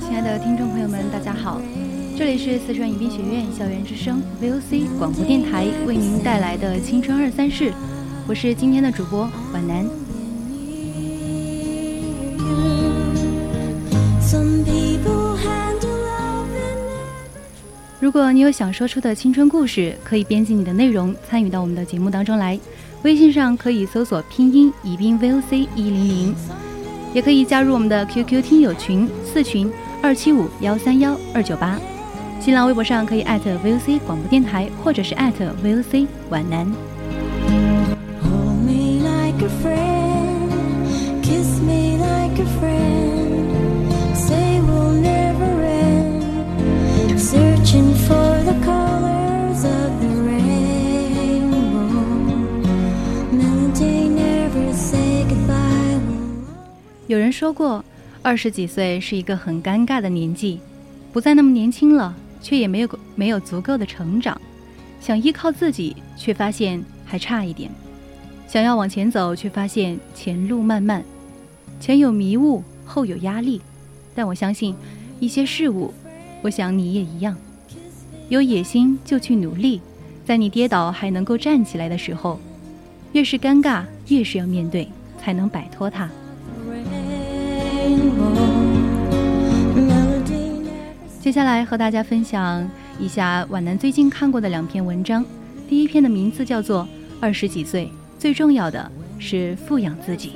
亲爱的听众朋友们，大家好，这里是四川宜宾学院校园之声 VOC 广播电台为您带来的青春二三事，我是今天的主播婉楠。如果你有想说出的青春故事，可以编辑你的内容参与到我们的节目当中来。微信上可以搜索拼音宜宾 VOC 一零零，也可以加入我们的 QQ 听友群四群二七五幺三幺二九八。新浪微博上可以艾特 VOC 广播电台，或者是艾特 VOC 皖南。Hold me like a friend, kiss me like a friend. 说过，二十几岁是一个很尴尬的年纪，不再那么年轻了，却也没有没有足够的成长，想依靠自己，却发现还差一点；想要往前走，却发现前路漫漫，前有迷雾，后有压力。但我相信，一些事物，我想你也一样，有野心就去努力，在你跌倒还能够站起来的时候，越是尴尬，越是要面对，才能摆脱它。接下来和大家分享一下皖南最近看过的两篇文章。第一篇的名字叫做《二十几岁最重要的是富养自己》。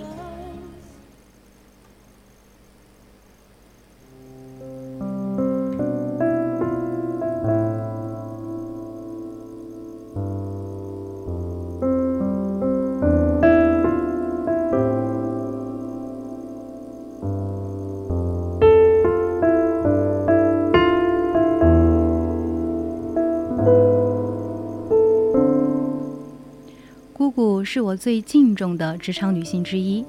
是我最敬重的职场女性之一，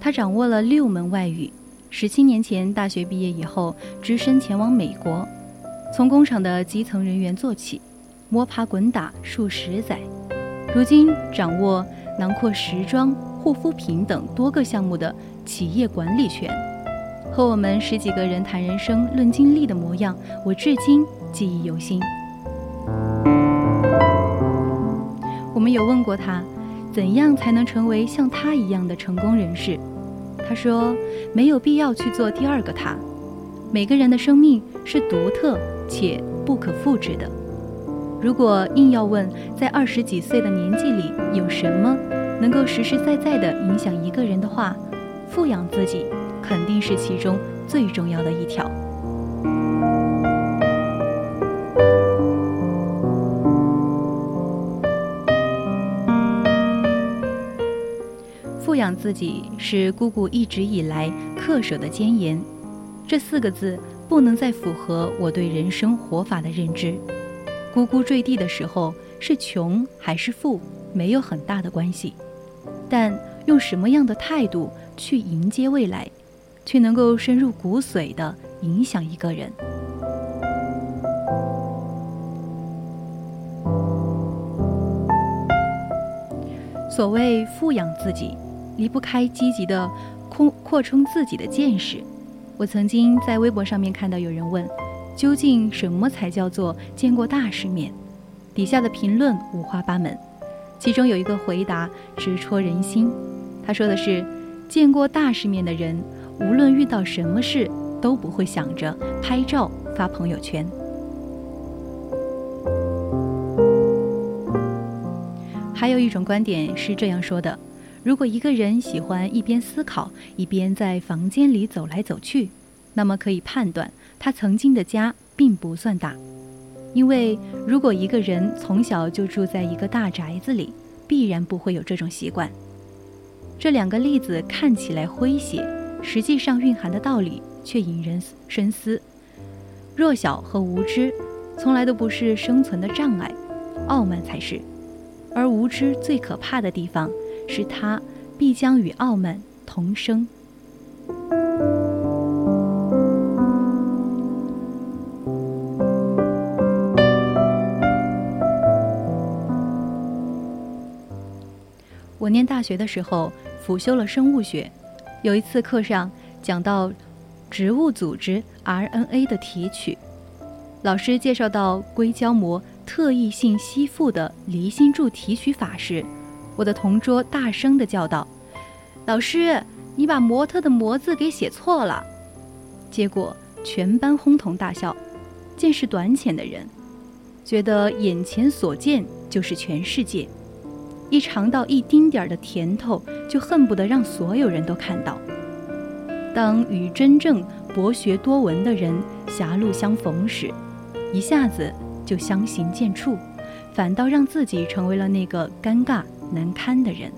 她掌握了六门外语。十七年前大学毕业以后，只身前往美国，从工厂的基层人员做起，摸爬滚打数十载，如今掌握囊括时装、护肤品等多个项目的企业管理权。和我们十几个人谈人生、论经历的模样，我至今记忆犹新。我们有问过他，怎样才能成为像他一样的成功人士？他说，没有必要去做第二个他。每个人的生命是独特且不可复制的。如果硬要问，在二十几岁的年纪里有什么能够实实在在地影响一个人的话，富养自己肯定是其中最重要的一条。自己是姑姑一直以来恪守的坚言，这四个字不能再符合我对人生活法的认知，姑姑坠地的时候是穷还是富没有很大的关系，但用什么样的态度去迎接未来，却能够深入骨髓的影响一个人。所谓富养自己。离不开积极的扩扩充自己的见识。我曾经在微博上面看到有人问，究竟什么才叫做见过大世面？底下的评论五花八门，其中有一个回答直戳人心。他说的是，见过大世面的人，无论遇到什么事，都不会想着拍照发朋友圈。还有一种观点是这样说的：如果一个人喜欢一边思考一边在房间里走来走去，那么可以判断他曾经的家并不算大。因为如果一个人从小就住在一个大宅子里，必然不会有这种习惯。这两个例子看起来诙谐，实际上蕴含的道理却引人深思。弱小和无知，从来都不是生存的障碍，傲慢才是。而无知最可怕的地方，是它必将与傲慢同生。我念大学的时候辅修了生物学，有一次课上讲到植物组织 RNA 的提取，老师介绍到硅胶膜。特异性吸附的离心柱提取法时，我的同桌大声地叫道：“老师，你把模特的‘模’字给写错了。”结果全班哄堂大笑。见识短浅的人，觉得眼前所见就是全世界，一尝到一丁点儿的甜头，就恨不得让所有人都看到。当与真正博学多闻的人狭路相逢时，一下子。就相形见绌，反倒让自己成为了那个尴尬难堪的人。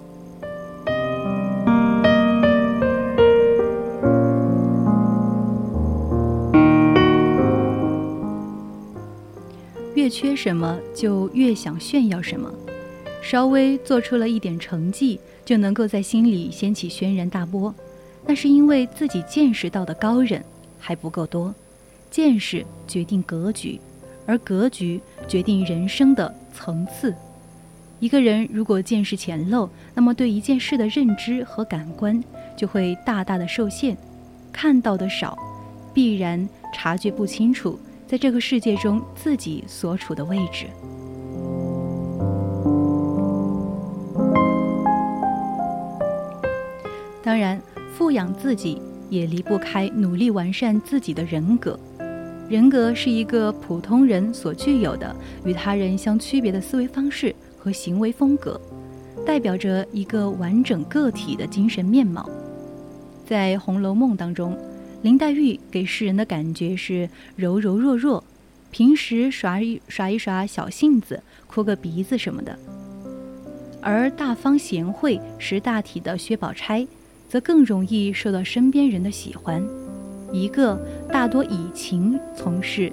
越缺什么，就越想炫耀什么。稍微做出了一点成绩，就能够在心里掀起轩然大波，那是因为自己见识到的高人还不够多。见识决定格局。而格局决定人生的层次。一个人如果见识浅陋，那么对一件事的认知和感官就会大大的受限，看到的少，必然察觉不清楚在这个世界中自己所处的位置。当然，富养自己也离不开努力完善自己的人格。人格是一个普通人所具有的与他人相区别的思维方式和行为风格，代表着一个完整个体的精神面貌。在《红楼梦》当中，林黛玉给世人的感觉是柔柔弱弱，平时耍一耍一耍小性子，哭个鼻子什么的；而大方贤惠、识大体的薛宝钗，则更容易受到身边人的喜欢。一个大多以情从事，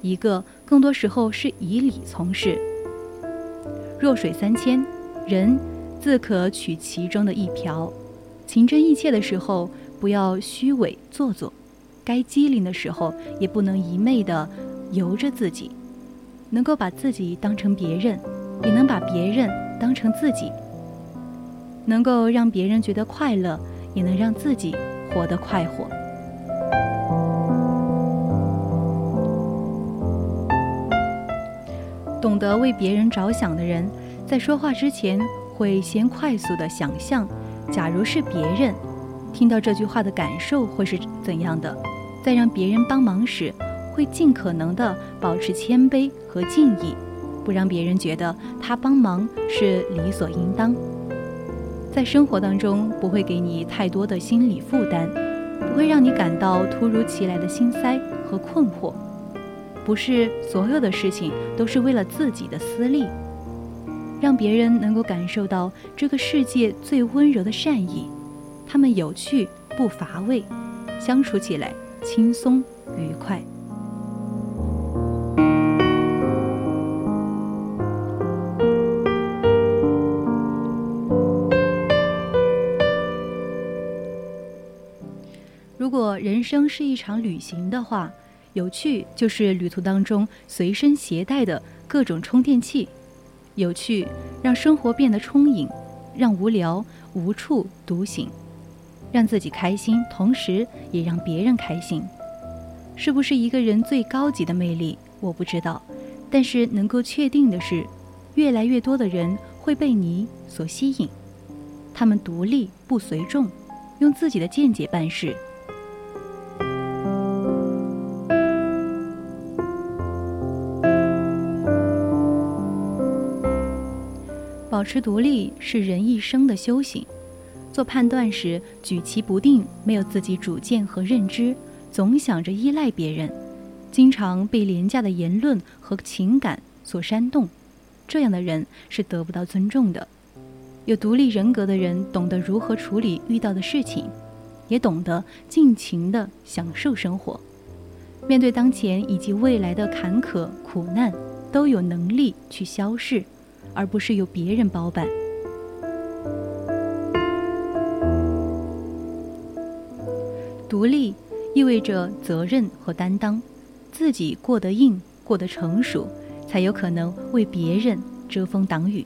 一个更多时候是以理从事。弱水三千，人自可取其中的一瓢。情真意切的时候，不要虚伪做作；该机灵的时候，也不能一昧的由着自己。能够把自己当成别人，也能把别人当成自己。能够让别人觉得快乐，也能让自己活得快活。懂得为别人着想的人，在说话之前会先快速的想象，假如是别人，听到这句话的感受会是怎样的。在让别人帮忙时，会尽可能的保持谦卑和敬意，不让别人觉得他帮忙是理所应当。在生活当中，不会给你太多的心理负担，不会让你感到突如其来的心塞和困惑。不是所有的事情都是为了自己的私利，让别人能够感受到这个世界最温柔的善意，他们有趣不乏味，相处起来轻松愉快。如果人生是一场旅行的话。有趣就是旅途当中随身携带的各种充电器，有趣让生活变得充盈，让无聊无处独行，让自己开心，同时也让别人开心。是不是一个人最高级的魅力？我不知道，但是能够确定的是，越来越多的人会被你所吸引。他们独立不随众，用自己的见解办事。保持独立是人一生的修行。做判断时举棋不定，没有自己主见和认知。总想着依赖别人，经常被廉价的言论和情感所煽动，这样的人是得不到尊重的。有独立人格的人懂得如何处理遇到的事情，也懂得尽情的享受生活。面对当前以及未来的坎坷苦难，都有能力去消逝，而不是由别人包办。独立。意味着责任和担当，自己过得硬，过得成熟，才有可能为别人遮风挡雨。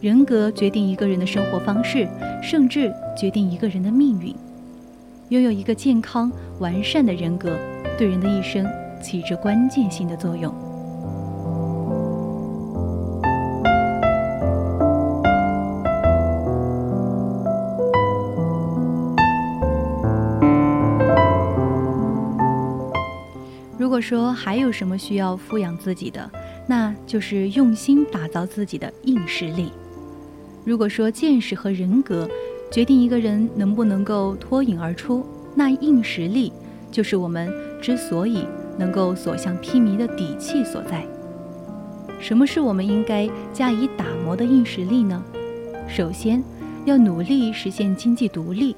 人格决定一个人的生活方式，甚至决定一个人的命运。拥有一个健康完善的人格，对人的一生起着关键性的作用。说还有什么需要富养自己的，那就是用心打造自己的硬实力。如果说见识和人格决定一个人能不能够脱颖而出，那硬实力就是我们之所以能够所向披靡的底气所在。什么是我们应该加以打磨的硬实力呢？首先，要努力实现经济独立。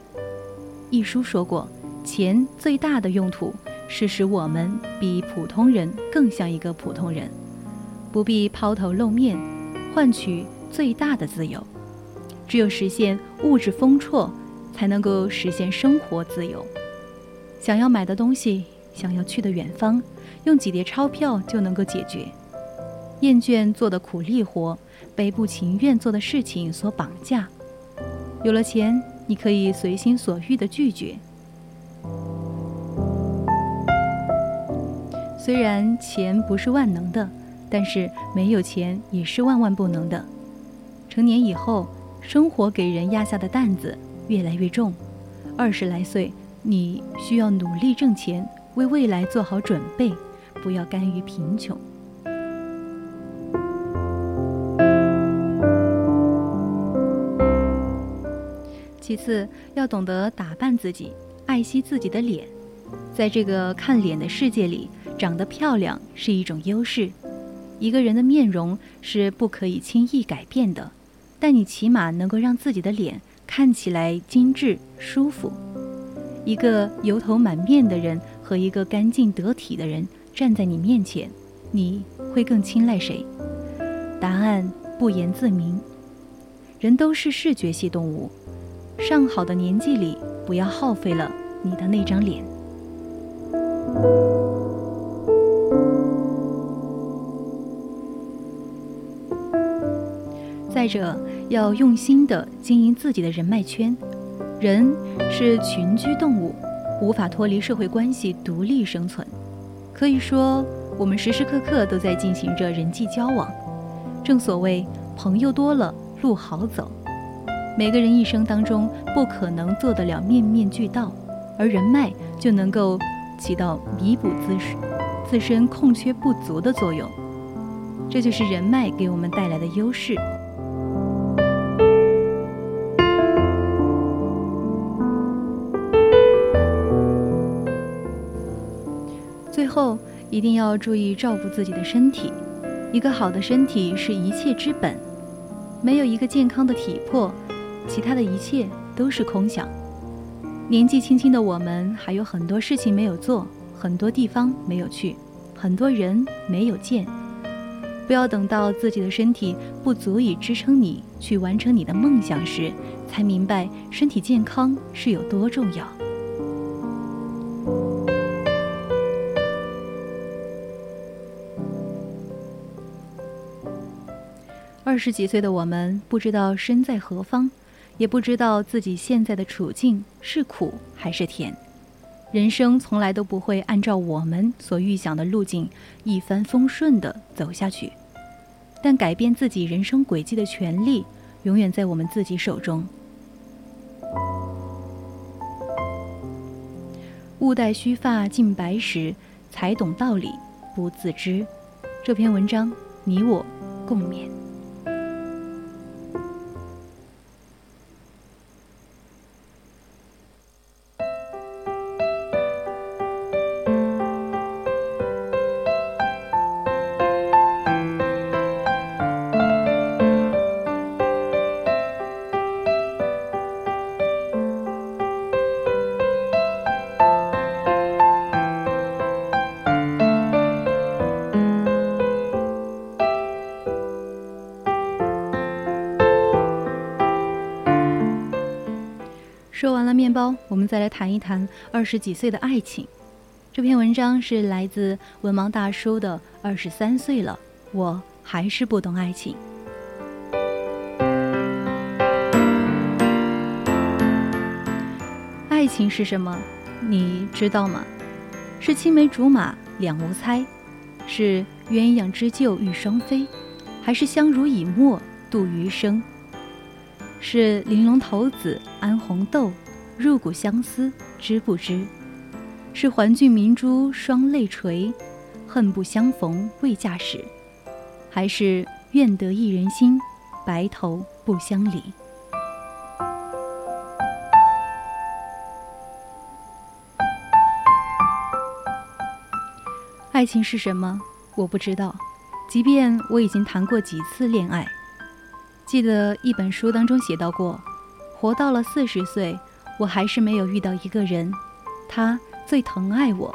一书说过，钱最大的用途。是使我们比普通人更像一个普通人，不必抛头露面，换取最大的自由。只有实现物质丰绰，才能够实现生活自由。想要买的东西，想要去的远方，用几叠钞票就能够解决。厌倦做的苦力活，被不情愿做的事情所绑架。有了钱，你可以随心所欲的拒绝。虽然钱不是万能的，但是没有钱也是万万不能的。成年以后，生活给人压下的担子越来越重。二十来岁，你需要努力挣钱，为未来做好准备，不要甘于贫穷。其次，要懂得打扮自己，爱惜自己的脸。在这个看脸的世界里。长得漂亮是一种优势，一个人的面容是不可以轻易改变的，但你起码能够让自己的脸看起来精致舒服。一个油头满面的人和一个干净得体的人站在你面前，你会更青睐谁？答案不言自明。人都是视觉系动物，上好的年纪里，不要耗费了你的那张脸。再者，要用心地经营自己的人脉圈。人是群居动物，无法脱离社会关系独立生存。可以说，我们时时刻刻都在进行着人际交往。正所谓，朋友多了，路好走。每个人一生当中不可能做得了面面俱到，而人脉就能够起到弥补自身自身空缺不足的作用。这就是人脉给我们带来的优势。后一定要注意照顾自己的身体，一个好的身体是一切之本，没有一个健康的体魄，其他的一切都是空想。年纪轻轻的我们还有很多事情没有做，很多地方没有去，很多人没有见。不要等到自己的身体不足以支撑你去完成你的梦想时，才明白身体健康是有多重要。二十几岁的我们不知道身在何方，也不知道自己现在的处境是苦还是甜。人生从来都不会按照我们所预想的路径一帆风顺地走下去，但改变自己人生轨迹的权利永远在我们自己手中。勿待须发尽白时，才懂道理不自知。这篇文章，你我共勉。我们再来谈一谈二十几岁的爱情。这篇文章是来自文盲大叔的《二十三岁了，我还是不懂爱情》。爱情是什么？你知道吗？是青梅竹马两无猜，是鸳鸯织就欲双飞，还是相濡以沫度余生？是玲珑骰子安红豆，入骨相思知不知？是环郡明珠双泪垂，恨不相逢未嫁时，还是愿得一人心，白头不相离？爱情是什么？我不知道，即便我已经谈过几次恋爱。记得一本书当中写到过，活到了四十岁，我还是没有遇到一个人，他最疼爱我，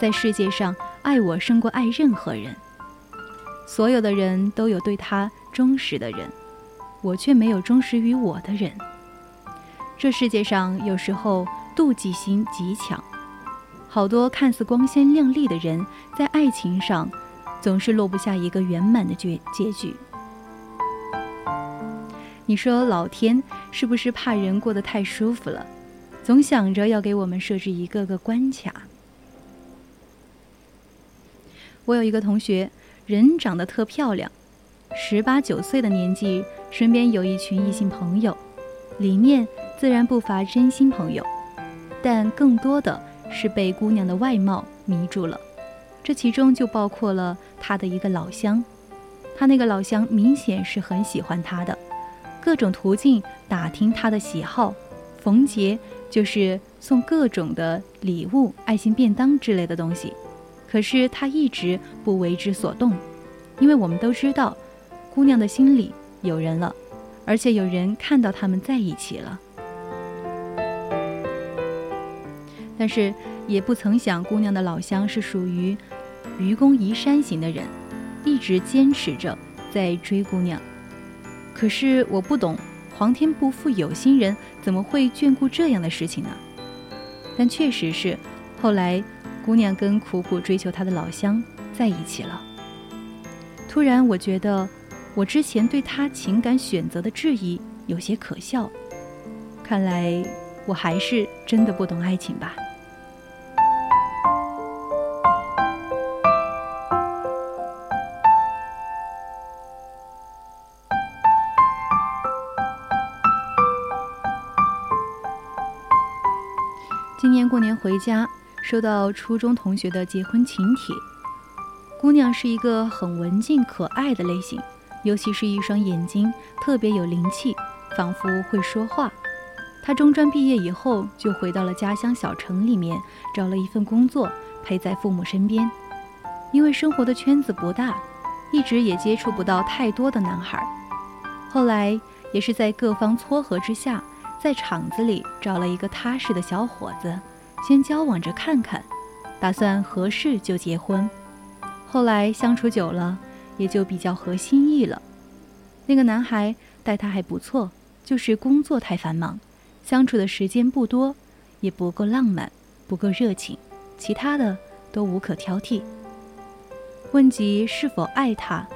在世界上爱我胜过爱任何人。所有的人都有对他忠实的人，我却没有忠实于我的人。这世界上有时候妒忌心极强，好多看似光鲜亮丽的人，在爱情上总是落不下一个圆满的结结局。你说老天是不是怕人过得太舒服了，总想着要给我们设置一个个关卡？我有一个同学，人长得特漂亮，十八九岁的年纪，身边有一群异性朋友，里面自然不乏真心朋友，但更多的是被姑娘的外貌迷住了。这其中就包括了他的一个老乡，他那个老乡明显是很喜欢他的。各种途径打听他的喜好，逢节就是送各种的礼物、爱心便当之类的东西。可是他一直不为之所动，因为我们都知道，姑娘的心里有人了，而且有人看到他们在一起了。但是也不曾想，姑娘的老乡是属于愚公移山型的人，一直坚持着在追姑娘。可是我不懂，皇天不负有心人，怎么会眷顾这样的事情呢？但确实是，后来姑娘跟苦苦追求她的老乡在一起了。突然，我觉得我之前对他情感选择的质疑有些可笑。看来我还是真的不懂爱情吧。过年回家，收到初中同学的结婚请帖。姑娘是一个很文静可爱的类型，尤其是一双眼睛特别有灵气，仿佛会说话。她中专毕业以后就回到了家乡小城里面，找了一份工作，陪在父母身边。因为生活的圈子不大，一直也接触不到太多的男孩。后来也是在各方撮合之下。在厂子里找了一个踏实的小伙子，先交往着看看，打算合适就结婚。后来相处久了，也就比较合心意了。那个男孩待她还不错，就是工作太繁忙，相处的时间不多，也不够浪漫，不够热情，其他的都无可挑剔。问及是否爱他，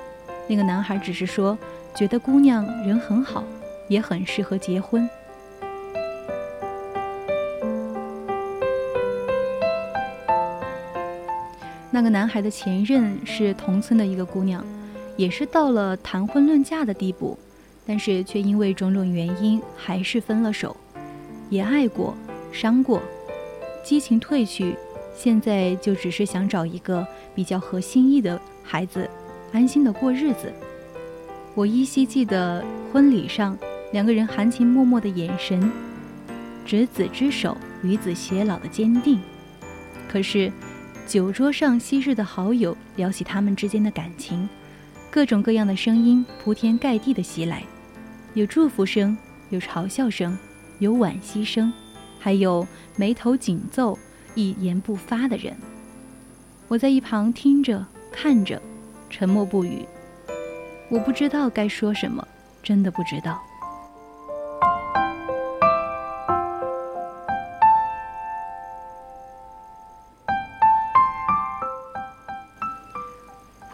那个男孩只是说觉得姑娘人很好，也很适合结婚。那个男孩的前任是同村的一个姑娘，也是到了谈婚论嫁的地步，但是却因为种种原因还是分了手。也爱过，伤过，激情褪去，现在就只是想找一个比较合心意的孩子，安心的过日子。我依稀记得婚礼上两个人含情脉脉的眼神，执子之手，与子偕老的坚定。可是。酒桌上，昔日的好友聊起他们之间的感情，各种各样的声音铺天盖地的袭来，有祝福声，有嘲笑声，有惋惜声，还有眉头紧皱、一言不发的人。我在一旁听着，看着，沉默不语。我不知道该说什么，真的不知道。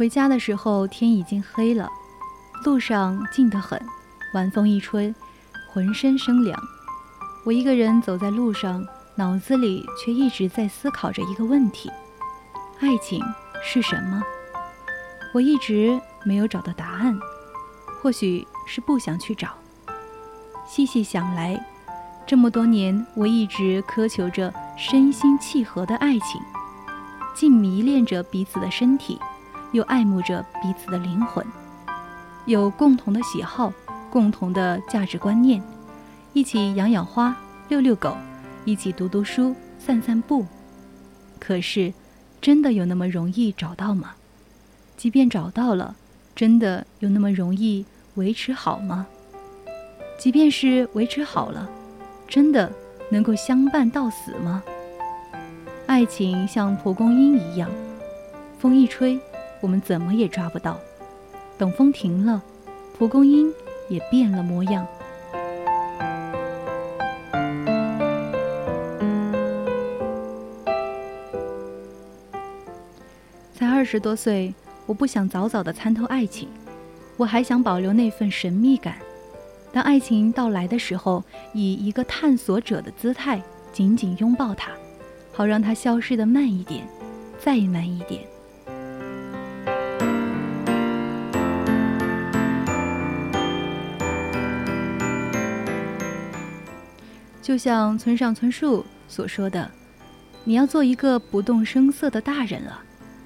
回家的时候天已经黑了，路上静得很，晚风一吹，浑身生凉。我一个人走在路上，脑子里却一直在思考着一个问题：爱情是什么？我一直没有找到答案，或许是不想去找。细细想来，这么多年我一直苛求着身心契合的爱情，既迷恋着彼此的身体。又爱慕着彼此的灵魂，有共同的喜好，共同的价值观念，一起养养花、遛遛狗，一起读读书、散散步。可是，真的有那么容易找到吗？即便找到了，真的有那么容易维持好吗？即便是维持好了，真的能够相伴到死吗？爱情像蒲公英一样，风一吹。我们怎么也抓不到。等风停了，蒲公英也变了模样。才二十多岁，我不想早早的参透爱情，我还想保留那份神秘感。当爱情到来的时候，以一个探索者的姿态紧紧拥抱它，好让它消失的慢一点，再慢一点。就像村上春树所说的：“你要做一个不动声色的大人了，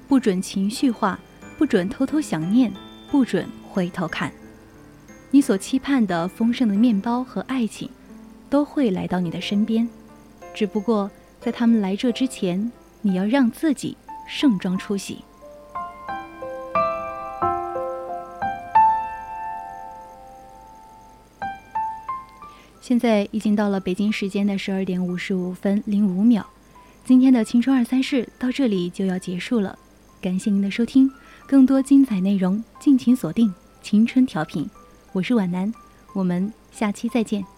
不准情绪化，不准偷偷想念，不准回头看。你所期盼的丰盛的面包和爱情，都会来到你的身边。只不过在他们来这之前，你要让自己盛装出席。”现在已经到了北京时间的十二点五十五分零五秒，今天的青春二三事到这里就要结束了，感谢您的收听，更多精彩内容敬请锁定青春调频，我是皖南，我们下期再见。